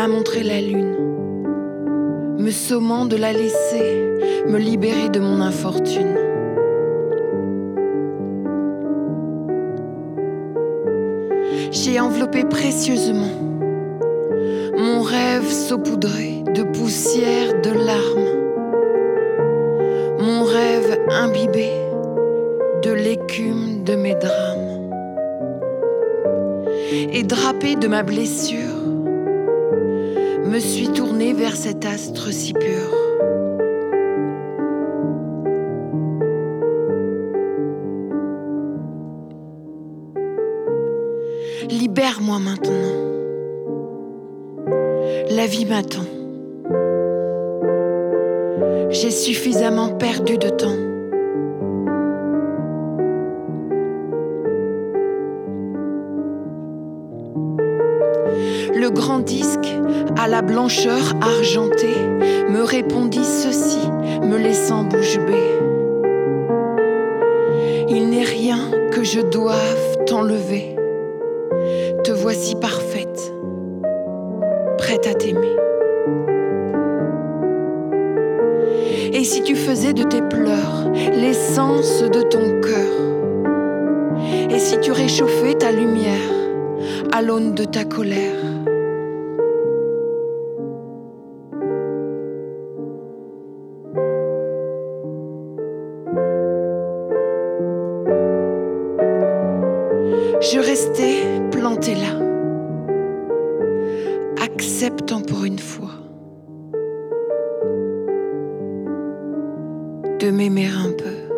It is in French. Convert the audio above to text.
m'a montré la lune, me sommant de la laisser me libérer de mon infortune. J'ai enveloppé précieusement mon rêve saupoudré de poussière, de larmes, mon rêve imbibé de l'écume de mes drames, et drapé de ma blessure, me suis tourné vers cet astre si pur. Libère-moi maintenant. La vie m'attend. J'ai suffisamment perdu de temps. Grand disque à la blancheur argentée me répondit ceci, me laissant bouche bée. Il n'est rien que je doive t'enlever. Te voici parfaite, prête à t'aimer. Et si tu faisais de tes pleurs l'essence de ton cœur, et si tu réchauffais ta lumière à l'aune de ta colère, je restais plantée là, acceptant pour une fois de m'aimer un peu.